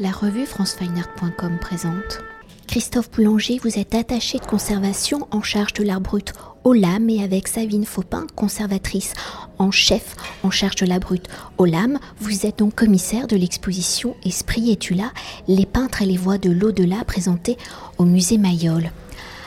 La revue francefineart.com présente. Christophe Boulanger, vous êtes attaché de conservation en charge de l'art brut au LAM et avec Savine Faupin, conservatrice en chef en charge de l'art brut au LAM, vous êtes donc commissaire de l'exposition Esprit et Tula, les peintres et les voix de l'au-delà présentées au musée Mayol.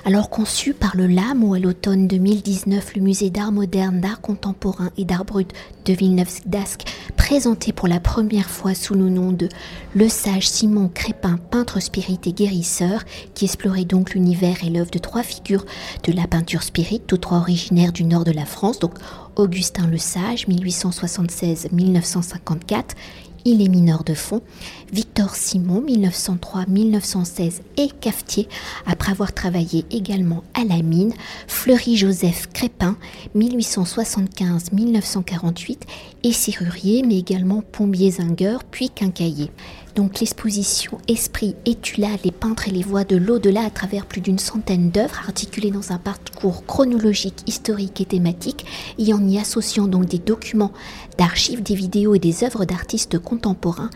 Alors conçu par le LAM ou à l'automne 2019, le musée d'art moderne, d'art contemporain et d'art brut de Villeneuve-d'Ascq, présenté pour la première fois sous le nom de Le Sage Simon Crépin, peintre spirit et guérisseur, qui explorait donc l'univers et l'œuvre de trois figures de la peinture spirit, tous trois originaires du nord de la France, donc Augustin Le Sage, 1876-1954, il est mineur de fond. Victor Simon, 1903-1916, et cafetier, après avoir travaillé également à la mine. Fleury-Joseph Crépin, 1875-1948, et serrurier, mais également plombier-zingueur, puis quincailler donc l'exposition Esprit et Tula, les peintres et les voix de l'au-delà à travers plus d'une centaine d'œuvres articulées dans un parcours chronologique, historique et thématique et en y associant donc des documents d'archives, des vidéos et des œuvres d'artistes contemporains,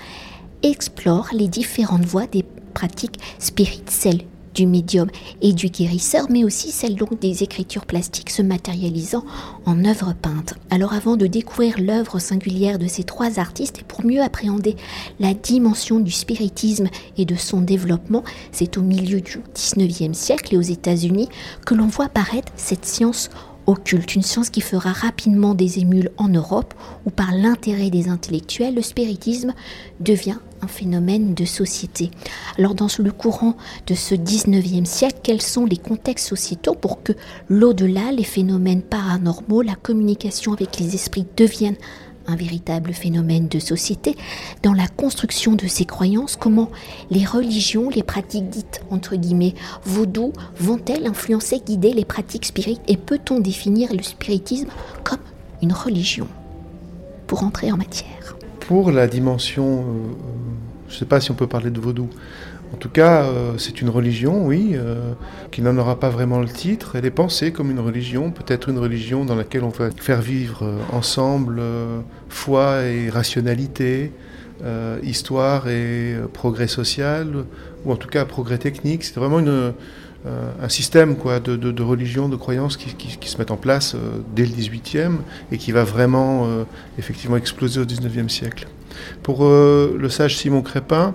explore les différentes voies des pratiques spirites, celles du médium et du guérisseur, mais aussi celle donc des écritures plastiques se matérialisant en œuvres peintes. Alors avant de découvrir l'œuvre singulière de ces trois artistes et pour mieux appréhender la dimension du spiritisme et de son développement, c'est au milieu du 19e siècle et aux États-Unis que l'on voit apparaître cette science occulte, une science qui fera rapidement des émules en Europe, où par l'intérêt des intellectuels, le spiritisme devient phénomène de société. Alors dans le courant de ce 19e siècle, quels sont les contextes sociétaux pour que l'au-delà, les phénomènes paranormaux, la communication avec les esprits deviennent un véritable phénomène de société, dans la construction de ces croyances, comment les religions, les pratiques dites entre guillemets vaudou vont-elles influencer, guider les pratiques spirites et peut-on définir le spiritisme comme une religion? Pour entrer en matière. Pour la dimension euh, je ne sais pas si on peut parler de vaudou. En tout cas, euh, c'est une religion, oui, euh, qui n'en aura pas vraiment le titre. Elle est pensée comme une religion, peut-être une religion dans laquelle on va faire vivre euh, ensemble foi et rationalité, histoire et progrès social, ou en tout cas progrès technique. C'est vraiment une, un système quoi, de, de, religion, de croyances qui, qui, se mettent en place dès le 18e et qui va vraiment effectivement exploser au 19e siècle. Pour euh, le sage Simon Crépin,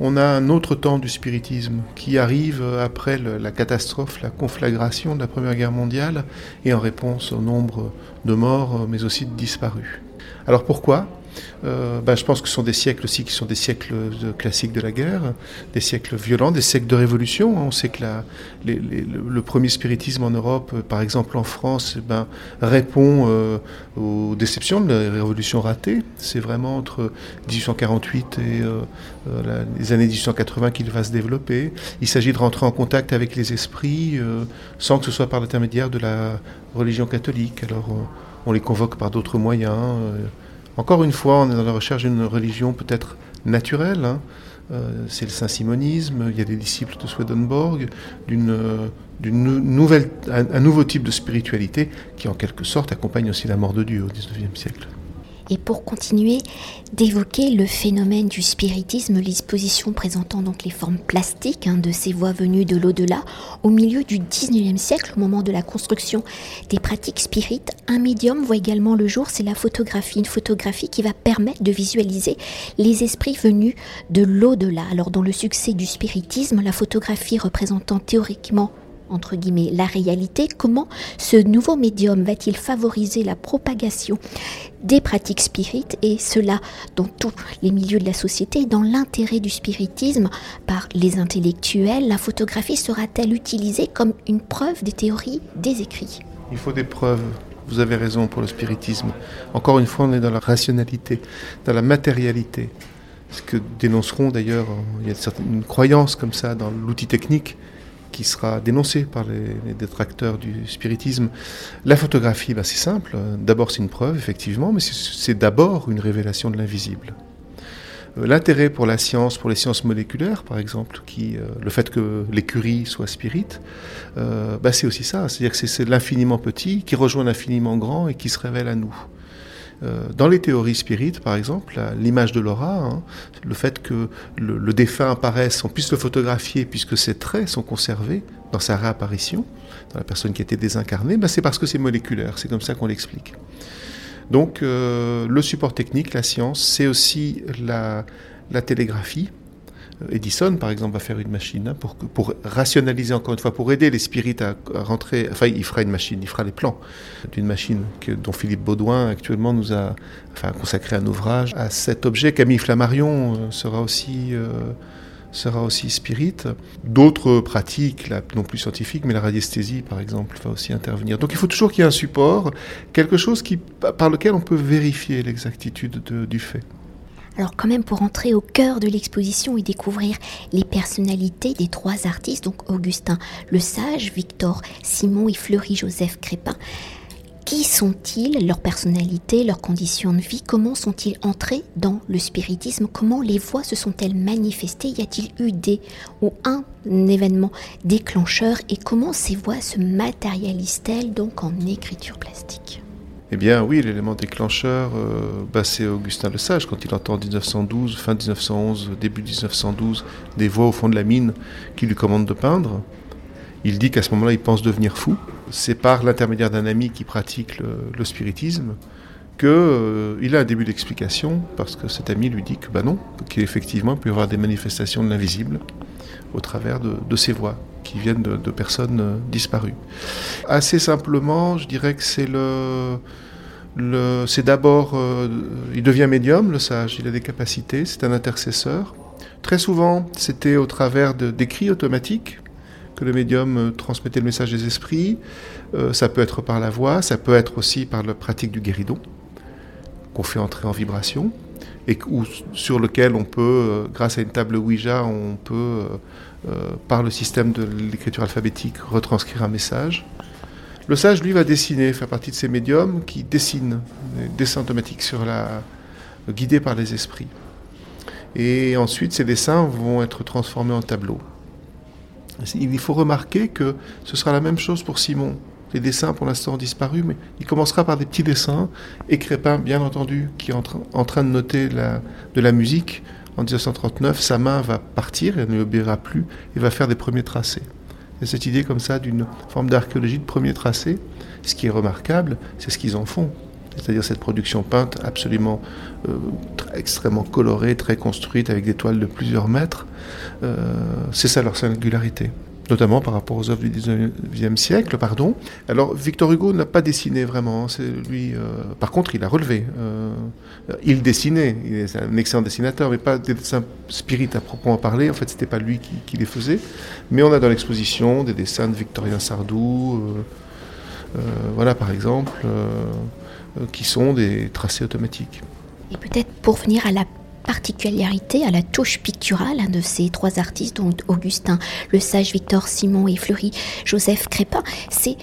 on a un autre temps du spiritisme qui arrive après la catastrophe, la conflagration de la Première Guerre mondiale et en réponse au nombre de morts mais aussi de disparus. Alors pourquoi? Euh, ben, je pense que ce sont des siècles aussi qui sont des siècles classiques de la guerre, des siècles violents, des siècles de révolution. On sait que le premier spiritisme en Europe, euh, par exemple en France, eh ben, répond euh, aux déceptions de la révolution ratée. C'est vraiment entre 1848 et les années 1880 qu'il va se développer. Il s'agit de rentrer en contact avec les esprits sans que ce soit par l'intermédiaire de la religion catholique. Alors on les convoque par d'autres moyens. Encore une fois, on est dans la recherche d'une religion peut-être naturelle. Hein. Euh, c'est le saint-simonisme, il y a des disciples de Swedenborg, d'une un, nouveau type de spiritualité qui en quelque sorte accompagne aussi la mort de Dieu au XIXe siècle. Et pour continuer d'évoquer le phénomène du spiritisme, l'exposition présentant donc les formes plastiques hein, de ces voix venues de l'au-delà, au milieu du 19e siècle, au moment de la construction des pratiques spirites, un médium voit également le jour, c'est la photographie, une photographie qui va permettre de visualiser les esprits venus de l'au-delà. Alors dans le succès du spiritisme, la photographie représentant théoriquement entre guillemets, la réalité, comment ce nouveau médium va-t-il favoriser la propagation des pratiques spirites et cela dans tous les milieux de la société, dans l'intérêt du spiritisme par les intellectuels, la photographie sera-t-elle utilisée comme une preuve des théories des écrits? Il faut des preuves. Vous avez raison pour le spiritisme. Encore une fois, on est dans la rationalité, dans la matérialité. Ce que dénonceront d'ailleurs, il y a une, croyance comme ça dans l'outil technique qui sera dénoncé par les, détracteurs du spiritisme. La photographie, ben c'est simple. D'abord, c'est une preuve, effectivement, mais c'est d'abord une révélation de l'invisible. L'intérêt pour la science, pour les sciences moléculaires, par exemple, qui, euh, le fait que l'écurie soit spirite, euh, ben c'est aussi ça. C'est-à-dire que c'est l'infiniment petit qui rejoint l'infiniment grand et qui se révèle à nous. Euh, dans les théories spirites, par exemple, l'image de l'aura, hein, le fait que le, défunt apparaisse, on puisse le photographier puisque ses traits sont conservés dans sa réapparition, dans la personne qui a été désincarnée, ben c'est parce que c'est moléculaire, c'est comme ça qu'on l'explique. Donc euh, le support technique, la science, c'est aussi la, la télégraphie, Edison, par exemple, va faire une machine hein, pour, rationaliser encore une fois, pour aider les spirites à, rentrer. Enfin, il fera une machine, il fera les plans d'une machine que, dont Philippe Baudouin actuellement nous a enfin, consacré un ouvrage à cet objet. Camille Flammarion euh, sera aussi. Euh, sera aussi spirit. D'autres pratiques, non plus scientifiques, mais la radiesthésie, par exemple, va aussi intervenir. Donc il faut toujours qu'il y ait un support, quelque chose qui, par lequel on peut vérifier l'exactitude du fait. Alors quand même pour entrer au cœur de l'exposition et découvrir les personnalités des trois artistes, donc Augustin Le Sage, Victor Simon et Fleury Joseph Crépin, qui sont-ils, leur personnalité, leurs conditions de vie? Comment sont-ils entrés dans le spiritisme? Comment les voix se sont-elles manifestées? Y a-t-il eu des ou un événement déclencheur? Et comment ces voix se matérialisent-elles donc en écriture plastique? Eh bien oui, l'élément déclencheur, euh, bah, c'est Augustin Le Sage, quand il entend en 1912, fin 1911, début 1912, des voix au fond de la mine qui lui commandent de peindre. Il dit qu'à ce moment-là, il pense devenir fou. C'est par l'intermédiaire d'un ami qui pratique le, spiritisme qu'il euh, a un début d'explication, parce que cet ami lui dit que bah non, qu'effectivement, il peut y avoir des manifestations de l'invisible au travers de, de ces voix qui viennent de, personnes euh, disparues. Assez simplement, je dirais que c'est le, c'est d'abord, euh, il devient médium, le sage, il a des capacités, c'est un intercesseur. Très souvent, c'était au travers d'écrits automatiques que le médium euh, transmettait le message des esprits. ça peut être par la voix, ça peut être aussi par la pratique du guéridon, qu'on fait entrer en vibration, et sur lequel on peut, grâce à une table Ouija, on peut euh, par le système de l'écriture alphabétique, retranscrire un message. Le sage, lui, va dessiner, faire partie de ces médiums qui dessinent, des dessins automatiques sur la, guidés par les esprits. Et ensuite, ces dessins vont être transformés en tableaux. Il faut remarquer que ce sera la même chose pour Simon. Les dessins, pour l'instant, ont disparu, mais il commencera par des petits dessins, et Crépin, bien entendu, qui est en, train de noter de la musique, en 1939, sa main va partir, elle ne lui obéira plus, et va faire des premiers tracés. A cette idée comme ça d'une forme d'archéologie de premiers tracés. Ce qui est remarquable, c'est ce qu'ils en font. C'est-à-dire cette production peinte absolument euh, extrêmement colorée, très construite, avec des toiles de plusieurs mètres. Euh, c'est ça leur singularité notamment par rapport aux œuvres du 19e siècle. Pardon. Alors Victor Hugo n'a pas dessiné vraiment, hein, c'est lui. Euh, par contre, il a relevé. Euh, il dessinait, il est un excellent dessinateur, mais pas des dessins spirites à proprement parler. En fait, c'était pas lui qui, les faisait. Mais on a dans l'exposition des dessins de Victorien Sardou, euh, voilà par exemple, qui sont des tracés automatiques. Et peut-être pour venir à la particularité à la touche picturale de ces trois artistes, donc Augustin Le Sage, Victor Simon et Fleury Joseph Crépin, c'est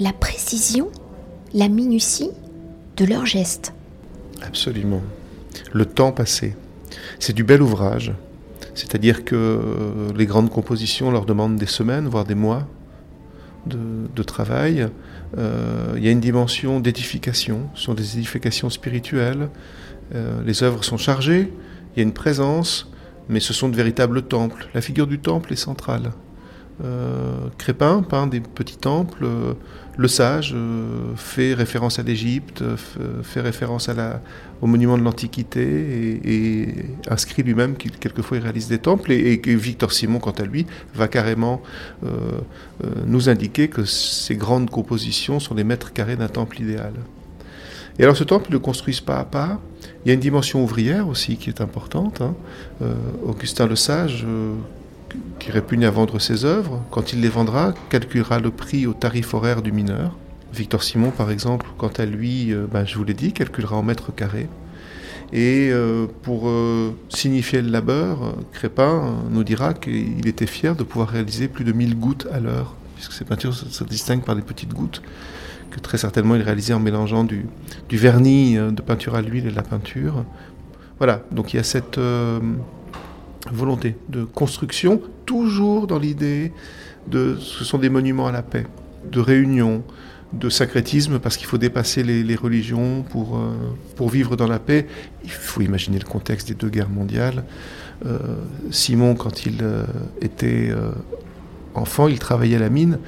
la précision, la minutie de leurs gestes. Absolument. Le temps passé. C'est du bel ouvrage. C'est-à-dire que les grandes compositions leur demandent des semaines, voire des mois de, travail. Euh, il y a une dimension d'édification, ce sont des édifications spirituelles, euh, les œuvres sont chargées, il y a une présence, mais ce sont de véritables temples. La figure du temple est centrale. Euh, Crépin peint des petits temples. Euh, le sage fait référence à l'Égypte, fait référence au monument de l'Antiquité et, inscrit lui-même qu'il quelquefois réalise des temples. Et, et, Victor Simon, quant à lui, va carrément nous indiquer que ces grandes compositions sont les mètres carrés d'un temple idéal. Et alors ce temple, ils le construisent pas à pas. Il y a une dimension ouvrière aussi qui est importante. Hein. Euh, Augustin le Sage, euh, qui répugne à vendre ses œuvres, quand il les vendra, calculera le prix au tarif horaire du mineur. Victor Simon, par exemple, quant à lui, euh, ben, je vous l'ai dit, calculera en mètres carrés. Et pour signifier le labeur, Crépin nous dira qu'il était fier de pouvoir réaliser plus de 1000 gouttes à l'heure, puisque ces peintures se distinguent par des petites gouttes que très certainement il réalisait en mélangeant du, vernis euh, de peinture à l'huile et de la peinture. Voilà, donc il y a cette euh, volonté de construction, toujours dans l'idée de ce sont des monuments à la paix, de réunion, de syncrétisme parce qu'il faut dépasser les, religions pour, euh, pour vivre dans la paix. Il faut imaginer le contexte des deux guerres mondiales. Simon, quand il était enfant, il travaillait à la mine.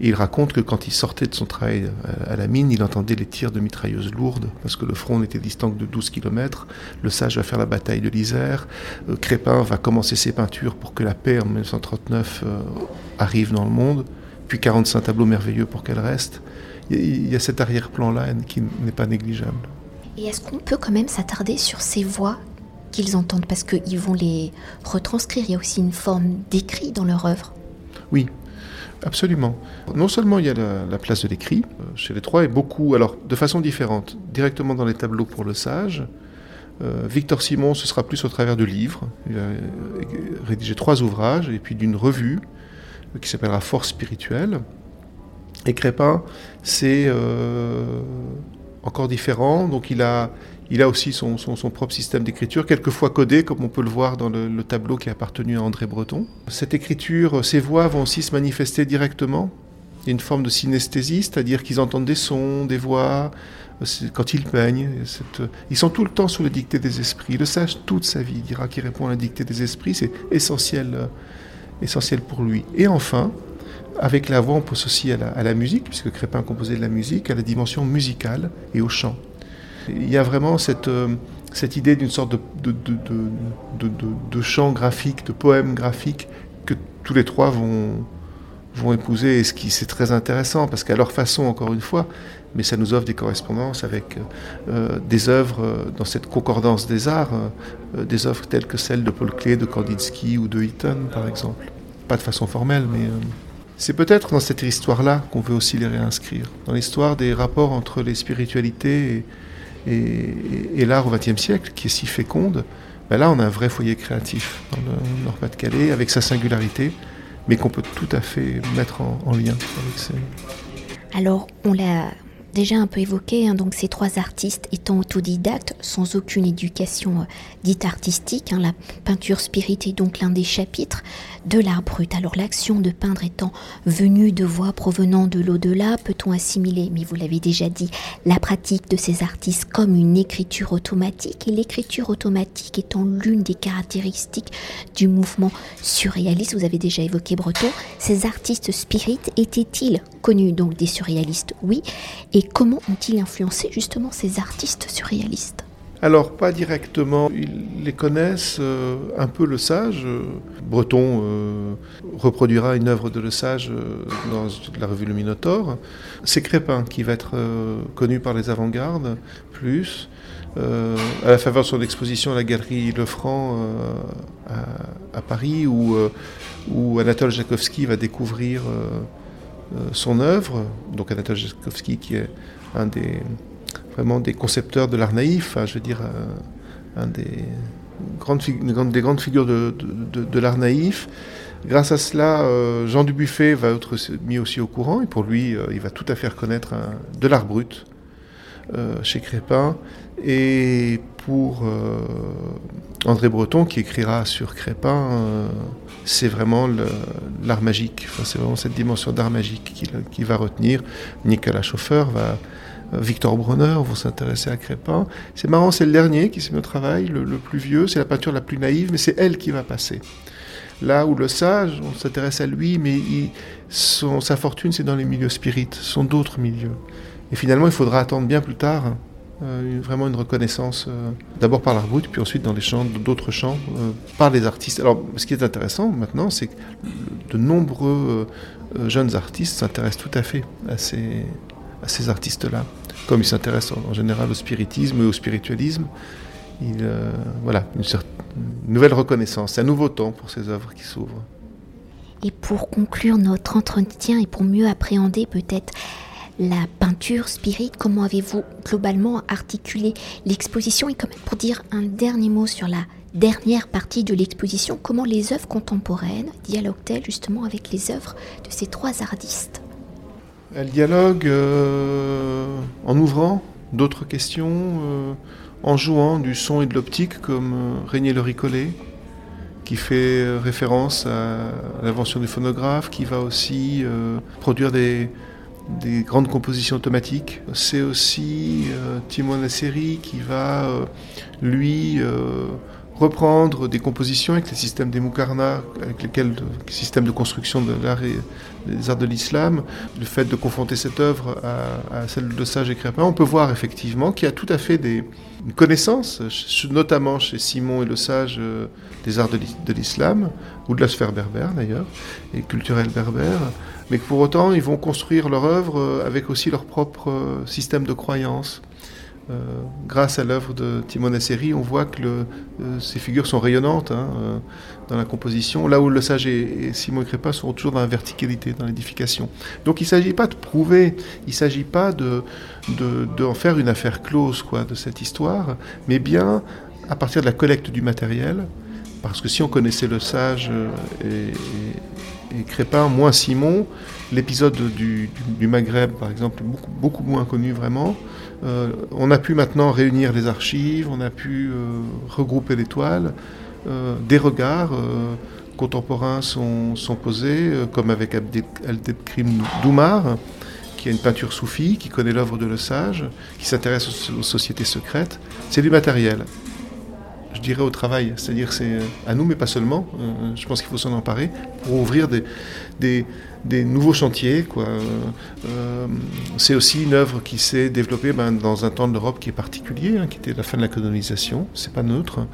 Et il raconte que quand il sortait de son travail à la mine, il entendait les tirs de mitrailleuses lourdes, parce que le front n'était distant que de 12 km. Le sage va faire la bataille de l'Isère. Crépin va commencer ses peintures pour que la paix en 1939 arrive dans le monde. Puis 45 tableaux merveilleux pour qu'elle reste il y a cet arrière-plan-là qui n'est pas négligeable. Et est-ce qu'on peut quand même s'attarder sur ces voix qu'ils entendent? Parce qu'ils vont les retranscrire. Il y a aussi une forme d'écrit dans leur œuvre. Oui, absolument. Non seulement il y a la, place de l'écrit euh, chez les trois, et beaucoup, alors de façon différente, directement dans les tableaux pour le sage. Euh, Victor Simon, ce sera plus au travers de livres. Il a rédigé trois ouvrages, et puis d'une revue euh, qui s'appellera Force spirituelle. Et Crépin, c'est euh, encore différent. Donc il a, il a aussi son, propre système d'écriture, quelquefois codé, comme on peut le voir dans le, tableau qui a appartenu à André Breton. Cette écriture, ces voix vont aussi se manifester directement. Il y a une forme de synesthésie, c'est-à-dire qu'ils entendent des sons, des voix, quand ils peignent. Ils sont tout le temps sous la dictée des esprits. Le sage, toute sa vie, dira qu'il répond à la dictée des esprits. C'est essentiel, euh, essentiel pour lui. Et enfin, avec la voix, on pense aussi à la, musique, puisque Crépin composait de la musique, à la dimension musicale et au chant. Il y a vraiment cette, euh, cette idée d'une sorte de, de, de, chant graphique, de poème graphique, que tous les trois vont, vont épouser, ce qui c'est très intéressant, parce qu'à leur façon, encore une fois, mais ça nous offre des correspondances avec euh, des œuvres euh, dans cette concordance des arts, des œuvres telles que celles de Paul Klee, de Kandinsky ou de Eaton, par exemple. Pas de façon formelle, mais... C'est peut-être dans cette histoire-là qu'on veut aussi les réinscrire, dans l'histoire des rapports entre les spiritualités et, l'art au XXe siècle, qui est si féconde. Ben là, on a un vrai foyer créatif dans le Nord-Pas-de-Calais, avec sa singularité, mais qu'on peut tout à fait mettre en, lien avec ces... Alors, on l'a déjà un peu évoqué, hein, donc ces trois artistes étant autodidactes, sans aucune éducation euh, dite artistique, hein, la peinture spirit est donc l'un des chapitres de l'art brut. Alors l'action de peindre étant venue de voix provenant de l'au-delà, peut-on assimiler, mais vous l'avez déjà dit, la pratique de ces artistes comme une écriture automatique, et l'écriture automatique étant l'une des caractéristiques du mouvement surréaliste, vous avez déjà évoqué Breton, ces artistes spirit étaient-ils connus? Donc des surréalistes Oui, et comment ont-ils influencé justement ces artistes surréalistes? Alors, pas directement. Ils les connaissent euh, un peu le sage. Breton euh, reproduira une œuvre de Le Sage euh, dans la revue Le Minotaure. C'est Crépin qui va être connu par les avant-gardes, plus. à la faveur de son exposition à la galerie Lefranc à, Paris, où, Anatole Jakowski va découvrir son œuvre. Donc Anatole Jakowski qui est un des, vraiment des concepteurs de l'art naïf, je veux dire, un des grandes, des grandes figures de, l'art naïf. Grâce à cela, euh, Jean Dubuffet va être mis aussi au courant, et pour lui, euh, il va tout à fait reconnaître de l'art brut euh, chez Crépin. Et pour André Breton, qui écrira sur Crépin, c'est vraiment l'art magique, c'est vraiment cette dimension d'art magique qu'il va retenir. Nicolas Chauffeur va, Victor Bronner vont s'intéresser à Crépin. C'est marrant, c'est le dernier qui s'est mis au travail, le, plus vieux, c'est la peinture la plus naïve, mais c'est elle qui va passer. Là où le sage, on s'intéresse à lui, mais sa fortune, c'est dans les milieux spirites, ce sont d'autres milieux. Et finalement, il faudra attendre bien plus tard euh, vraiment une reconnaissance, euh, d'abord par l'art brut, puis ensuite dans les chants, d'autres chants, euh, par les artistes. Alors, ce qui est intéressant maintenant, c'est que de nombreux jeunes artistes s'intéressent tout à fait à ces, à ces artistes-là. Comme ils s'intéressent en, général au spiritisme et au spiritualisme, il, euh, voilà, une, nouvelle reconnaissance, un nouveau temps pour ces œuvres qui s'ouvrent. Et pour conclure notre entretien et pour mieux appréhender peut-être la peinture spirit, comment avez-vous globalement articulé l'exposition? Et quand même pour dire un dernier mot sur la dernière partie de l'exposition, comment les œuvres contemporaines dialoguent-elles justement avec les œuvres de ces trois artistes? Elle dialogue euh, en ouvrant d'autres questions, euh, en jouant du son et de l'optique comme euh, Régnier le Ricollet, qui fait référence à l'invention du phonographe, qui va aussi produire des, des grandes compositions automatiques. C'est aussi euh, Timon Nasseri qui va, euh, lui, euh, reprendre des compositions avec les systèmes des Mukarna, avec lesquels le système de construction de l'art et des arts de l'islam, le fait de confronter cette œuvre à, celle de Sage et Crépin, on peut voir effectivement qu'il y a tout à fait des, une connaissance, notamment chez Simon et Le Sage, euh, des arts de l'islam, ou de la sphère berbère d'ailleurs, et culturelle berbère, mais que pour autant ils vont construire leur œuvre euh, avec aussi leur propre euh, système de croyance. Euh, grâce à l'œuvre de Timon Seri, on voit que euh, ces figures sont rayonnantes hein, euh, dans la composition, là où le sage et, Simon Crépin sont toujours dans la verticalité, dans l'édification. Donc il ne s'agit pas de prouver, il ne s'agit pas de, faire une affaire close de cette histoire, mais bien à partir de la collecte du matériel, parce que si on connaissait le sage et, Crépin, moins Simon, l'épisode du, du, Maghreb, par exemple, beaucoup, beaucoup moins connu vraiment, euh, on a pu maintenant réunir les archives, on a pu euh, regrouper les toiles. Euh, des regards contemporains sont, posés, comme avec Abdelkrim Doumar, qui a une peinture soufie, qui connaît l'œuvre de Le Sage, qui s'intéresse aux, sociétés secrètes. C'est du matériel je dirais, au travail. C'est-à-dire c'est à nous, mais pas seulement. je pense qu'il faut s'en emparer pour ouvrir des, nouveaux chantiers. Quoi. Euh, c'est aussi une œuvre qui s'est développée ben, dans un temps de l'Europe qui est particulier, hein, qui était la fin de la colonisation. C'est pas neutre.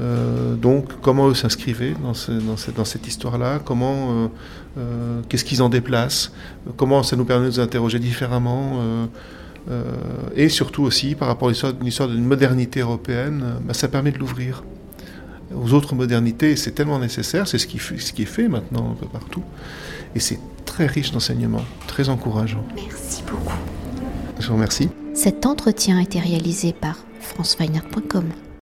Euh, donc, comment eux s'inscrivaient dans, cette histoire-là? Comment, euh, qu'est-ce qu'ils en déplacent? Comment ça nous permet de nous interroger différemment? Et surtout aussi, par rapport à une histoire d'une modernité européenne, ben, ça permet de l'ouvrir aux autres modernités. C'est tellement nécessaire, c'est ce qui est fait maintenant un peu partout. Et c'est très riche d'enseignements, très encourageant. Merci beaucoup. Je vous remercie. Cet entretien a été réalisé par franceweiner.com.